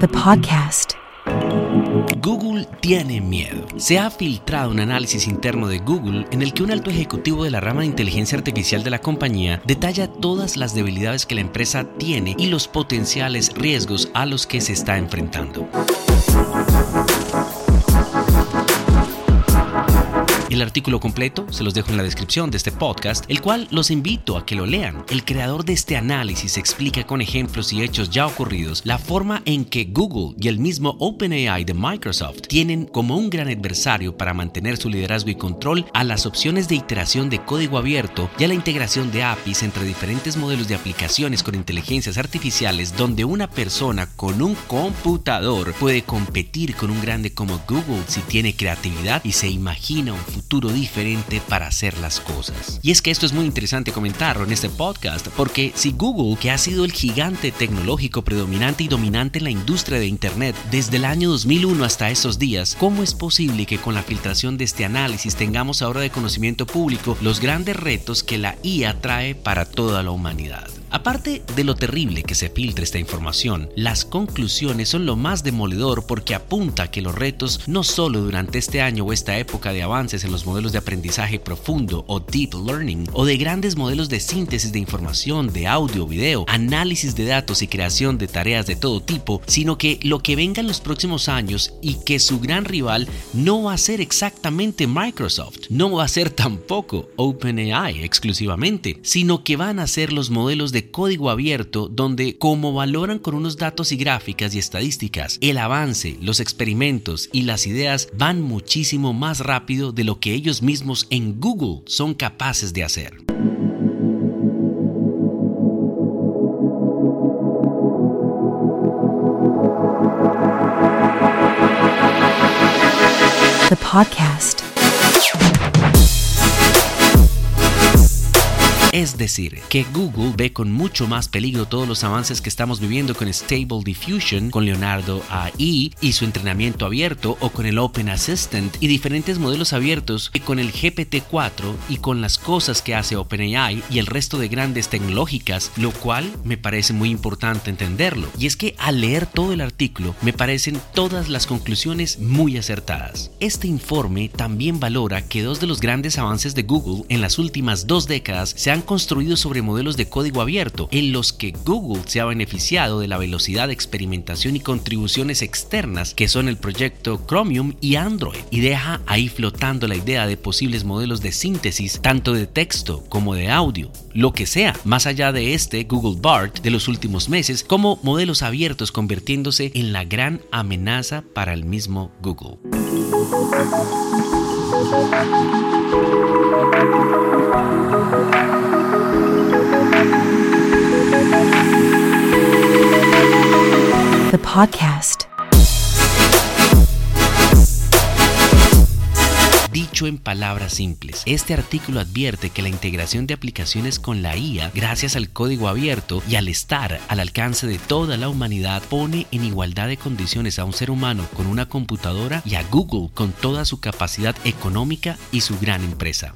the podcast. Google tiene miedo. Se ha filtrado un análisis interno de Google en el que un alto ejecutivo de la rama de inteligencia artificial de la compañía detalla todas las debilidades que la empresa tiene y los potenciales riesgos a los que se está enfrentando. El artículo completo se los dejo en la descripción de este podcast, el cual los invito a que lo lean. El creador de este análisis explica con ejemplos y hechos ya ocurridos la forma en que Google y el mismo OpenAI de Microsoft tienen como un gran adversario para mantener su liderazgo y control a las opciones de iteración de código abierto y a la integración de APIs entre diferentes modelos de aplicaciones con inteligencias artificiales donde una persona con un computador puede competir con un grande como Google si tiene creatividad y se imagina un futuro diferente para hacer las cosas. Y es que esto es muy interesante comentarlo en este podcast, porque si Google, que ha sido el gigante tecnológico predominante y dominante en la industria de Internet desde el año 2001 hasta estos días, ¿cómo es posible que con la filtración de este análisis tengamos ahora de conocimiento público los grandes retos que la IA trae para toda la humanidad? Aparte de lo terrible que se filtre esta información, las conclusiones son lo más demoledor porque apunta que los retos no solo durante este año o esta época de avances en los modelos de aprendizaje profundo o deep learning o de grandes modelos de síntesis de información, de audio, video, análisis de datos y creación de tareas de todo tipo, sino que lo que venga en los próximos años y que su gran rival no va a ser exactamente Microsoft, no va a ser tampoco OpenAI exclusivamente, sino que van a ser los modelos de código abierto donde como valoran con unos datos y gráficas y estadísticas, el avance, los experimentos y las ideas van muchísimo más rápido de lo que ellos mismos en Google son capaces de hacer. The podcast. Es decir, que Google ve con mucho más peligro todos los avances que estamos viviendo con Stable Diffusion, con Leonardo AI y su entrenamiento abierto, o con el Open Assistant y diferentes modelos abiertos, que con el GPT-4 y con las cosas que hace OpenAI y el resto de grandes tecnológicas, lo cual me parece muy importante entenderlo. Y es que al leer todo el artículo me parecen todas las conclusiones muy acertadas. Este informe también valora que dos de los grandes avances de Google en las últimas dos décadas se han construido sobre modelos de código abierto, en los que Google se ha beneficiado de la velocidad de experimentación y contribuciones externas que son el proyecto Chromium y Android, y deja ahí flotando la idea de posibles modelos de síntesis tanto de texto como de audio, lo que sea, más allá de este Google BART de los últimos meses, como modelos abiertos convirtiéndose en la gran amenaza para el mismo Google. The podcast. Dicho en palabras simples, este artículo advierte que la integración de aplicaciones con la IA, gracias al código abierto y al estar al alcance de toda la humanidad, pone en igualdad de condiciones a un ser humano con una computadora y a Google con toda su capacidad económica y su gran empresa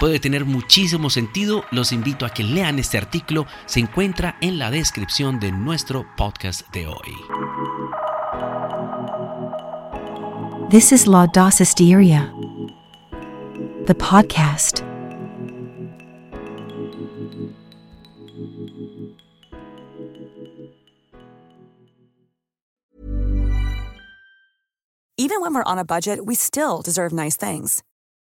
puede tener muchísimo sentido. Los invito a que lean este artículo. Se encuentra en la descripción de nuestro podcast de hoy. This is Laudasis Diaria, the podcast. Even when we're on a budget, we still deserve nice things.